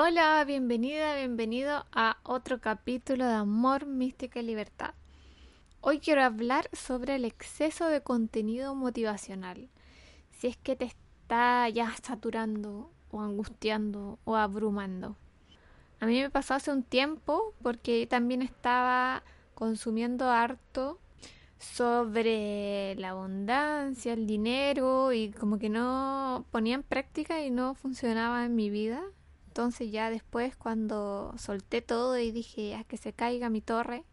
Hola, bienvenida, bienvenido a otro capítulo de Amor, Mística y Libertad. Hoy quiero hablar sobre el exceso de contenido motivacional. Si es que te está ya saturando o angustiando o abrumando. A mí me pasó hace un tiempo porque también estaba consumiendo harto sobre la abundancia, el dinero y como que no ponía en práctica y no funcionaba en mi vida. Entonces ya después cuando solté todo y dije, a que se caiga mi torre,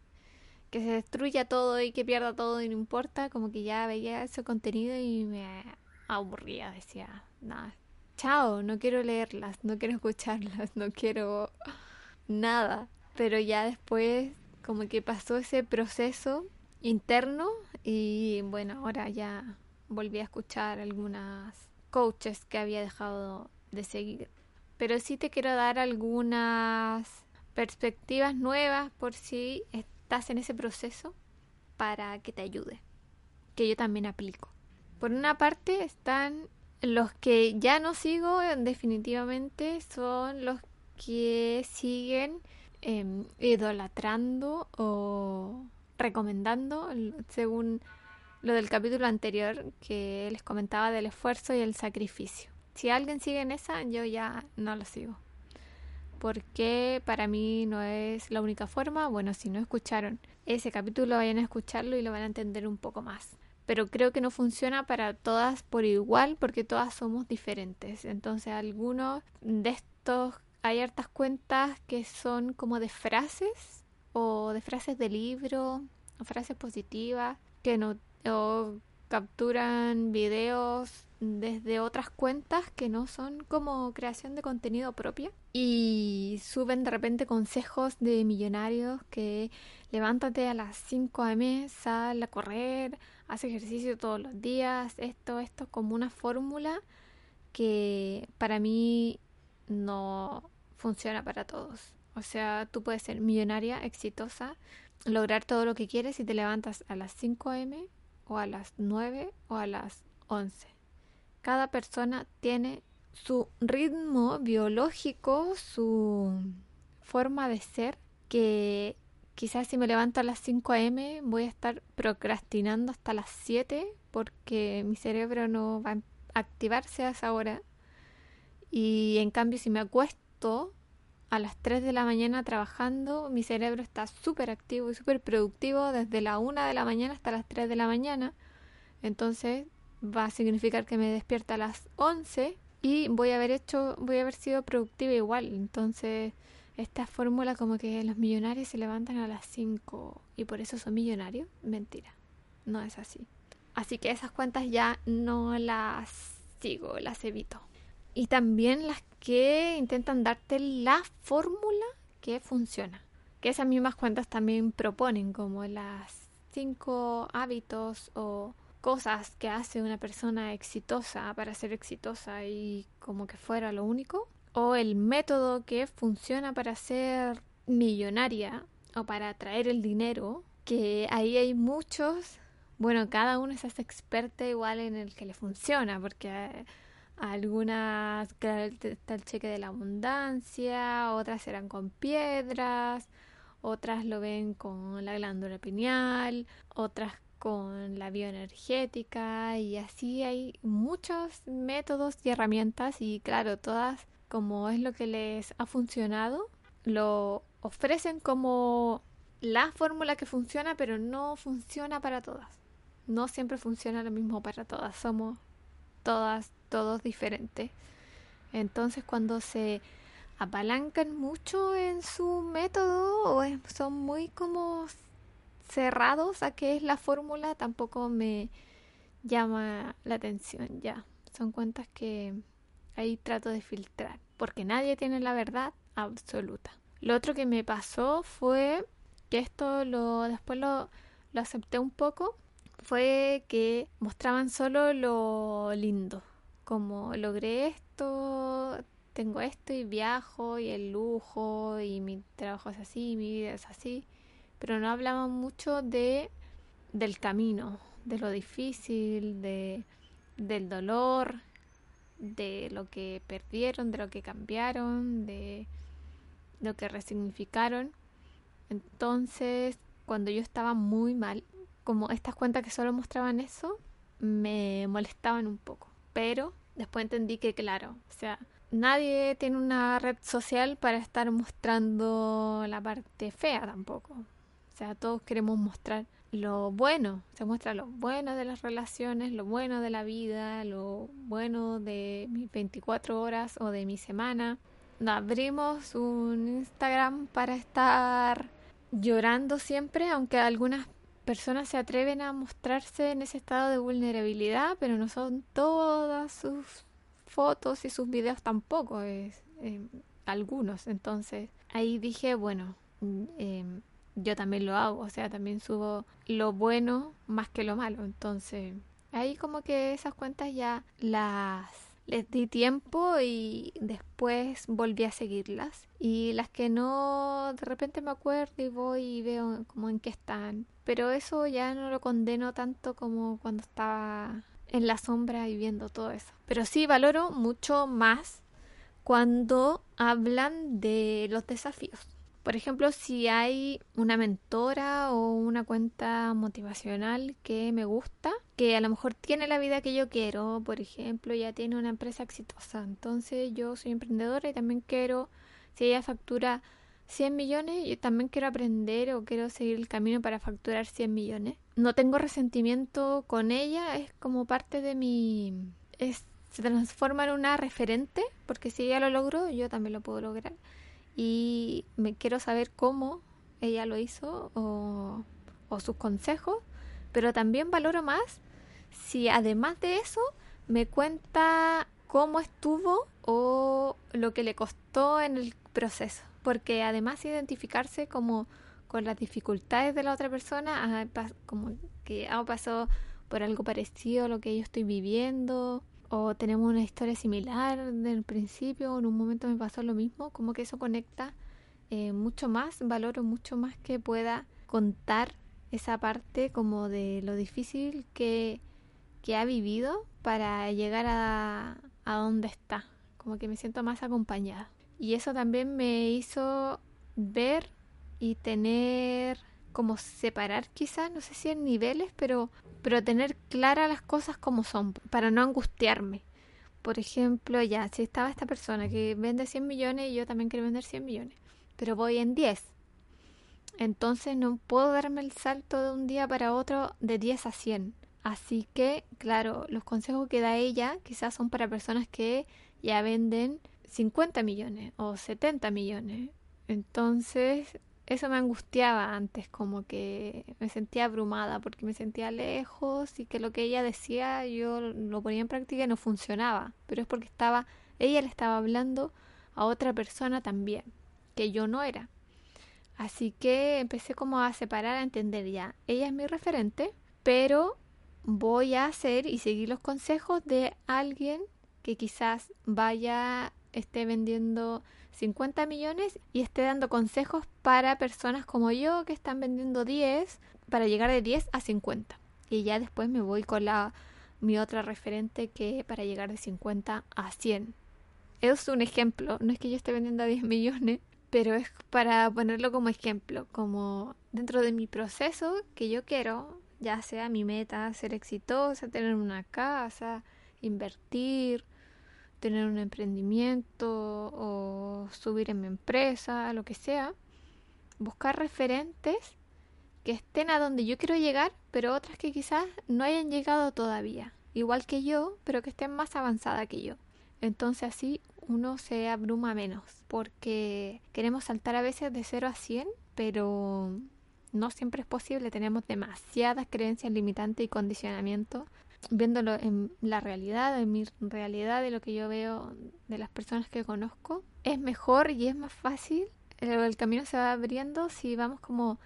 que se destruya todo y que pierda todo y no importa, como que ya veía ese contenido y me aburría, decía, nada, chao, no quiero leerlas, no quiero escucharlas, no quiero nada. Pero ya después como que pasó ese proceso interno y bueno, ahora ya volví a escuchar algunas coaches que había dejado de seguir. Pero sí te quiero dar algunas perspectivas nuevas por si estás en ese proceso para que te ayude, que yo también aplico. Por una parte están los que ya no sigo definitivamente, son los que siguen em, idolatrando o recomendando, según lo del capítulo anterior que les comentaba del esfuerzo y el sacrificio. Si alguien sigue en esa, yo ya no lo sigo. Porque para mí no es la única forma. Bueno, si no escucharon ese capítulo, vayan a escucharlo y lo van a entender un poco más. Pero creo que no funciona para todas por igual porque todas somos diferentes. Entonces, algunos de estos, hay hartas cuentas que son como de frases o de frases de libro, o frases positivas, que no capturan videos desde otras cuentas que no son como creación de contenido propia y suben de repente consejos de millonarios que levántate a las 5 am, sal a correr, haz ejercicio todos los días, esto, esto como una fórmula que para mí no funciona para todos. O sea, tú puedes ser millonaria, exitosa, lograr todo lo que quieres si te levantas a las 5 a.m. o a las 9 o a las 11. Cada persona tiene su ritmo biológico, su forma de ser, que quizás si me levanto a las 5 a.m. voy a estar procrastinando hasta las 7 porque mi cerebro no va a activarse a esa hora. Y en cambio si me acuesto a las 3 de la mañana trabajando, mi cerebro está súper activo y súper productivo desde la 1 de la mañana hasta las 3 de la mañana. Entonces va a significar que me despierta a las 11 y voy a haber hecho, voy a haber sido productiva igual. Entonces, esta fórmula como que los millonarios se levantan a las 5 y por eso son millonarios, mentira. No es así. Así que esas cuentas ya no las sigo, las evito. Y también las que intentan darte la fórmula que funciona. Que esas mismas cuentas también proponen como las cinco hábitos o cosas que hace una persona exitosa para ser exitosa y como que fuera lo único. O el método que funciona para ser millonaria o para atraer el dinero. Que ahí hay muchos. Bueno, cada uno es experta igual en el que le funciona porque algunas, está el cheque de la abundancia, otras serán con piedras, otras lo ven con la glándula pineal, otras con la bioenergética y así hay muchos métodos y herramientas y claro, todas como es lo que les ha funcionado, lo ofrecen como la fórmula que funciona, pero no funciona para todas. No siempre funciona lo mismo para todas. Somos todas todos diferentes. Entonces cuando se apalancan mucho en su método o son muy como cerrados a qué es la fórmula, tampoco me llama la atención ya. Son cuentas que ahí trato de filtrar, porque nadie tiene la verdad absoluta. Lo otro que me pasó fue que esto lo después lo, lo acepté un poco, fue que mostraban solo lo lindo, como logré esto, tengo esto y viajo y el lujo y mi trabajo es así, mi vida es así, pero no hablaban mucho de del camino, de lo difícil, de del dolor, de lo que perdieron, de lo que cambiaron, de lo que resignificaron. Entonces, cuando yo estaba muy mal, como estas cuentas que solo mostraban eso, me molestaban un poco. Pero después entendí que, claro, o sea, nadie tiene una red social para estar mostrando la parte fea tampoco. O sea, todos queremos mostrar lo bueno, se muestra lo bueno de las relaciones, lo bueno de la vida, lo bueno de mis 24 horas o de mi semana. Abrimos un Instagram para estar llorando siempre, aunque algunas personas se atreven a mostrarse en ese estado de vulnerabilidad, pero no son todas sus fotos y sus videos tampoco, es eh, algunos. Entonces ahí dije, bueno, eh, yo también lo hago, o sea, también subo lo bueno más que lo malo. Entonces, ahí como que esas cuentas ya las les di tiempo y después volví a seguirlas. Y las que no, de repente me acuerdo y voy y veo como en qué están. Pero eso ya no lo condeno tanto como cuando estaba en la sombra y viendo todo eso. Pero sí valoro mucho más cuando hablan de los desafíos. Por ejemplo, si hay una mentora o una cuenta motivacional que me gusta, que a lo mejor tiene la vida que yo quiero, por ejemplo, ya tiene una empresa exitosa, entonces yo soy emprendedora y también quiero, si ella factura 100 millones, yo también quiero aprender o quiero seguir el camino para facturar 100 millones. No tengo resentimiento con ella, es como parte de mi... se transforma en una referente, porque si ella lo logró, yo también lo puedo lograr y me quiero saber cómo ella lo hizo o, o sus consejos, pero también valoro más si además de eso me cuenta cómo estuvo o lo que le costó en el proceso, porque además identificarse como con las dificultades de la otra persona, como que ha pasado por algo parecido a lo que yo estoy viviendo, o tenemos una historia similar del principio, o en un momento me pasó lo mismo, como que eso conecta eh, mucho más, valoro mucho más que pueda contar esa parte como de lo difícil que, que ha vivido para llegar a, a donde está, como que me siento más acompañada. Y eso también me hizo ver y tener como separar quizás, no sé si en niveles, pero pero tener claras las cosas como son, para no angustiarme. Por ejemplo, ya, si estaba esta persona que vende 100 millones y yo también quiero vender 100 millones, pero voy en 10. Entonces no puedo darme el salto de un día para otro de 10 a 100. Así que, claro, los consejos que da ella quizás son para personas que ya venden 50 millones o 70 millones. Entonces, eso me angustiaba antes, como que me sentía abrumada porque me sentía lejos y que lo que ella decía yo lo ponía en práctica y no funcionaba, pero es porque estaba, ella le estaba hablando a otra persona también, que yo no era. Así que empecé como a separar, a entender ya, ella es mi referente, pero voy a hacer y seguir los consejos de alguien que quizás vaya, esté vendiendo 50 millones y esté dando consejos para personas como yo que están vendiendo 10 para llegar de 10 a 50. Y ya después me voy con la mi otra referente que para llegar de 50 a 100. Es un ejemplo, no es que yo esté vendiendo a 10 millones, pero es para ponerlo como ejemplo, como dentro de mi proceso que yo quiero, ya sea mi meta, ser exitosa, tener una casa, invertir, tener un emprendimiento o subir en mi empresa, lo que sea, buscar referentes que estén a donde yo quiero llegar, pero otras que quizás no hayan llegado todavía, igual que yo, pero que estén más avanzada que yo. Entonces así uno se abruma menos, porque queremos saltar a veces de 0 a 100, pero no siempre es posible, tenemos demasiadas creencias limitantes y condicionamientos viéndolo en la realidad, en mi realidad, de lo que yo veo de las personas que conozco, es mejor y es más fácil. El, camino se va abriendo si vamos como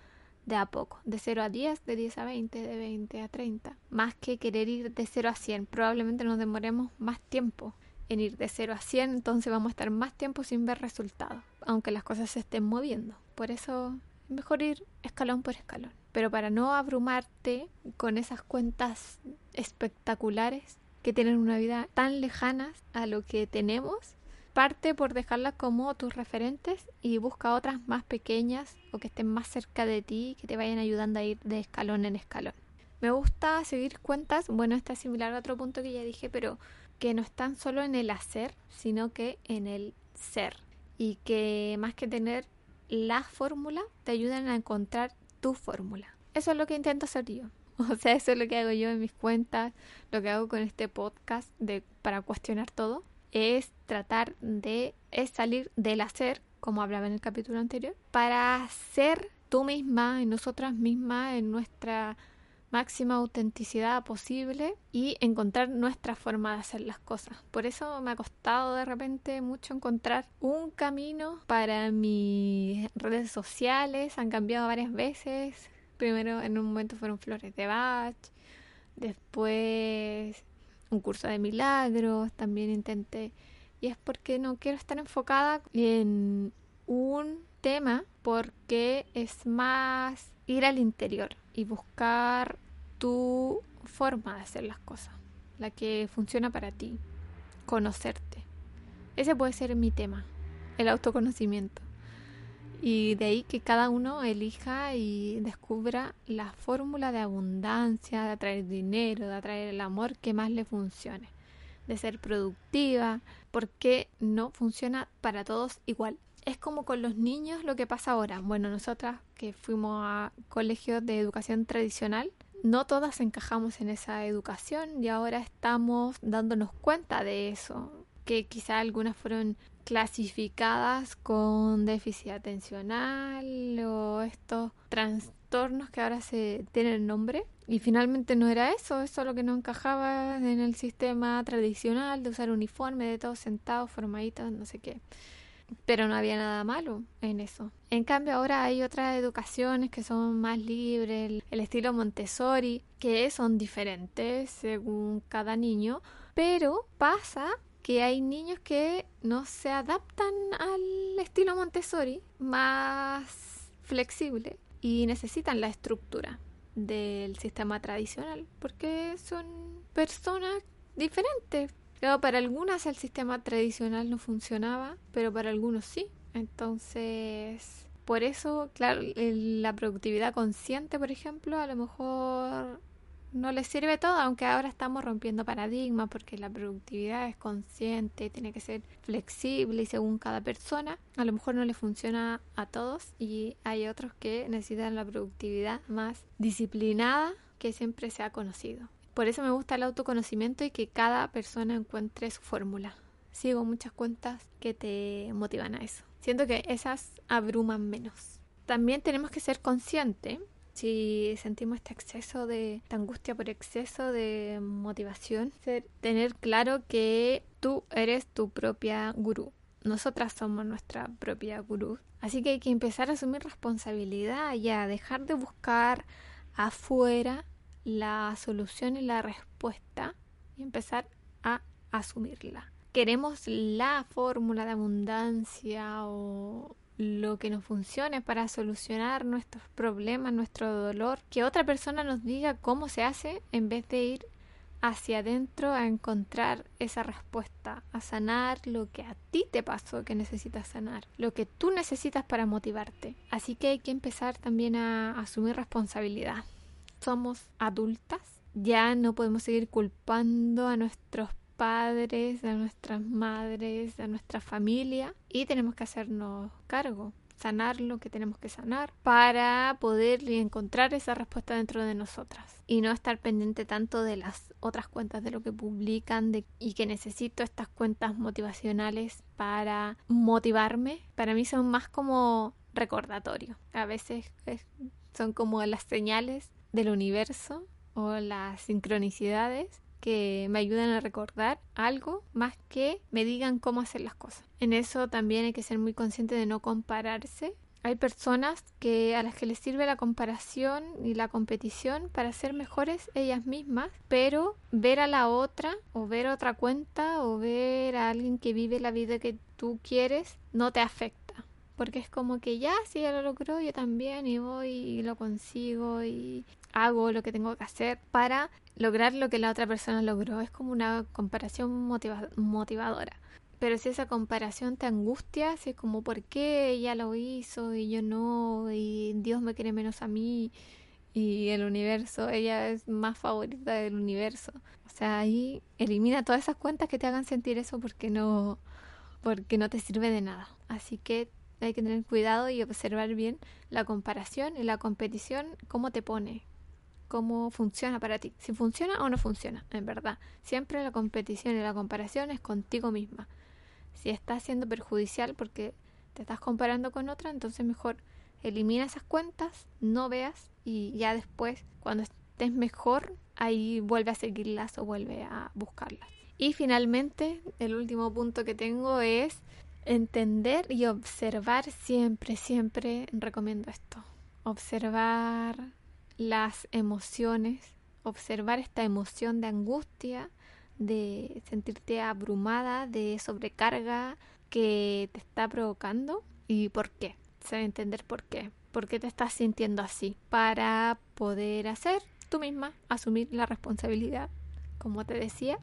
de a poco, de 0 a 10, de 10 a 20, de 20 a 30, más que querer ir de 0 a 100. Probablemente nos demoremos más tiempo en ir de 0 a 100, entonces vamos a estar más tiempo sin ver resultados, aunque las cosas se estén moviendo. Por eso es mejor ir escalón por escalón. Pero para no abrumarte con esas cuentas espectaculares que tienen una vida tan lejana a lo que tenemos, parte por dejarlas como tus referentes y busca otras más pequeñas o que estén más cerca de ti, que te vayan ayudando a ir de escalón en escalón. Me gusta seguir cuentas, bueno, está similar a otro punto que ya dije, pero que no están solo en el hacer, sino que en el ser. Y que más que tener la fórmula, te ayudan a encontrar tu fórmula. Eso es lo que intento hacer yo. O sea, eso es lo que hago yo en mis cuentas, lo que hago con este podcast de, para cuestionar todo, es tratar de es salir del hacer, como hablaba en el capítulo anterior, para ser tú misma, en nosotras mismas, en nuestra máxima autenticidad posible y encontrar nuestra forma de hacer las cosas. Por eso me ha costado de repente mucho encontrar un camino para mis redes sociales. Han cambiado varias veces. Primero en un momento fueron flores de Bach, después un curso de milagros, también intenté. Y es porque no quiero estar enfocada en un tema porque es más ir al interior y buscar tu forma de hacer las cosas, la que funciona para ti, conocerte. Ese puede ser mi tema, el autoconocimiento. Y de ahí que cada uno elija y descubra la fórmula de abundancia, de atraer dinero, de atraer el amor que más le funcione, de ser productiva, porque no funciona para todos igual es como con los niños lo que pasa ahora. Bueno, nosotras que fuimos a colegios de educación tradicional, no todas encajamos en esa educación y ahora estamos dándonos cuenta de eso, que quizá algunas fueron clasificadas con déficit atencional o estos trastornos que ahora se tienen nombre y finalmente no era eso, eso lo que no encajaba en el sistema tradicional de usar uniforme, de todos sentados, formaditos, no sé qué pero no había nada malo en eso. En cambio ahora hay otras educaciones que son más libres, el, estilo Montessori, que son diferentes según cada niño, pero pasa que hay niños que no se adaptan al estilo Montessori, más flexible, y necesitan la estructura del sistema tradicional, porque son personas diferentes, Claro, para algunas el sistema tradicional no funcionaba, pero para algunos sí. Entonces, por eso, claro, la productividad consciente, por ejemplo, a lo mejor no les sirve todo, aunque ahora estamos rompiendo paradigmas porque la productividad es consciente, tiene que ser flexible y según cada persona, a lo mejor no le funciona a todos y hay otros que necesitan la productividad más disciplinada que siempre se ha conocido. Por eso me gusta el autoconocimiento y que cada persona encuentre su fórmula. Sigo muchas cuentas que te motivan a eso. Siento que esas abruman menos. También tenemos que ser conscientes si sentimos este exceso de, angustia por exceso de motivación, tener claro que tú eres tu propia gurú. Nosotras somos nuestra propia gurú. Así que hay que empezar a asumir responsabilidad y a dejar de buscar afuera la solución y la respuesta y empezar a asumirla. Queremos la fórmula de abundancia o lo que nos funcione para solucionar nuestros problemas, nuestro dolor, que otra persona nos diga cómo se hace en vez de ir hacia adentro a encontrar esa respuesta, a sanar lo que a ti te pasó que necesitas sanar, lo que tú necesitas para motivarte. Así que hay que empezar también a asumir responsabilidad somos adultas, ya no podemos seguir culpando a nuestros padres, a nuestras madres, a nuestra familia y tenemos que hacernos cargo, sanar lo que tenemos que sanar para poder encontrar esa respuesta dentro de nosotras y no estar pendiente tanto de las otras cuentas de lo que publican de, y que necesito estas cuentas motivacionales para motivarme. Para mí son más como recordatorio. A veces son como las señales del universo o las sincronicidades que me ayudan a recordar algo más que me digan cómo hacer las cosas. En eso también hay que ser muy consciente de no compararse. Hay personas que a las que les sirve la comparación y la competición para ser mejores ellas mismas, pero ver a la otra o ver otra cuenta o ver a alguien que vive la vida que tú quieres no te afecta porque es como que ya, si ella lo logró, yo también, y voy y lo consigo y hago lo que tengo que hacer para lograr lo que la otra persona logró. Es como una comparación motivadora. Pero si esa comparación te angustia, si es como, ¿por qué ella lo hizo y yo no? Y Dios me quiere menos a mí y el universo, ella es más favorita del universo. O sea, ahí elimina todas esas cuentas que te hagan sentir eso porque no, porque no te sirve de nada. Así que hay que tener cuidado y observar bien la comparación y la competición, cómo te pone, cómo funciona para ti, si funciona o no funciona, en verdad. Siempre la competición y la comparación es contigo misma. Si está siendo perjudicial porque te estás comparando con otra, entonces mejor elimina esas cuentas, no veas y ya después, cuando estés mejor, ahí vuelve a seguirlas o vuelve a buscarlas. Y finalmente, el último punto que tengo es entender y observar siempre, siempre recomiendo esto. Observar las emociones, observar esta emoción de angustia, de sentirte abrumada, de sobrecarga que te está provocando y por qué. Saber entender por qué. ¿Por qué te estás sintiendo así? Para poder hacer tú misma, asumir la responsabilidad, como te decía,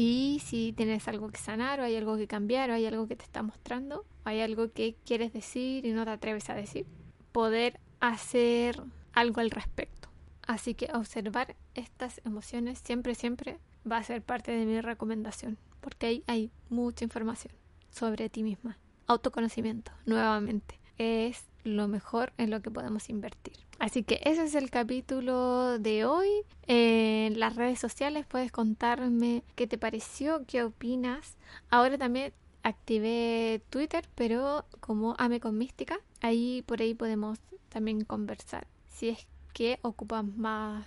y si tienes algo que sanar o hay algo que cambiar o hay algo que te está mostrando, o hay algo que quieres decir y no te atreves a decir, poder hacer algo al respecto. Así que observar estas emociones siempre, siempre va a ser parte de mi recomendación, porque ahí hay mucha información sobre ti misma. Autoconocimiento, nuevamente, es lo mejor en lo que podemos invertir. Así que ese es el capítulo de hoy. En las redes sociales puedes contarme qué te pareció, qué opinas. Ahora también activé Twitter, pero como Ame con Mística, ahí por ahí podemos también conversar. Si es que ocupas más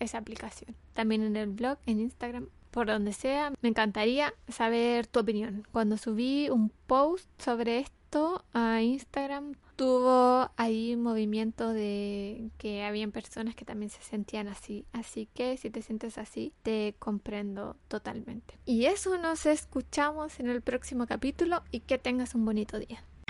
esa aplicación. También en el blog, en Instagram, por donde sea, me encantaría saber tu opinión. Cuando subí un post sobre esto a Instagram, tuvo ahí movimiento de que habían personas que también se sentían así. Así que si te sientes así, te comprendo totalmente. Y eso nos escuchamos en el próximo capítulo y que tengas un bonito día.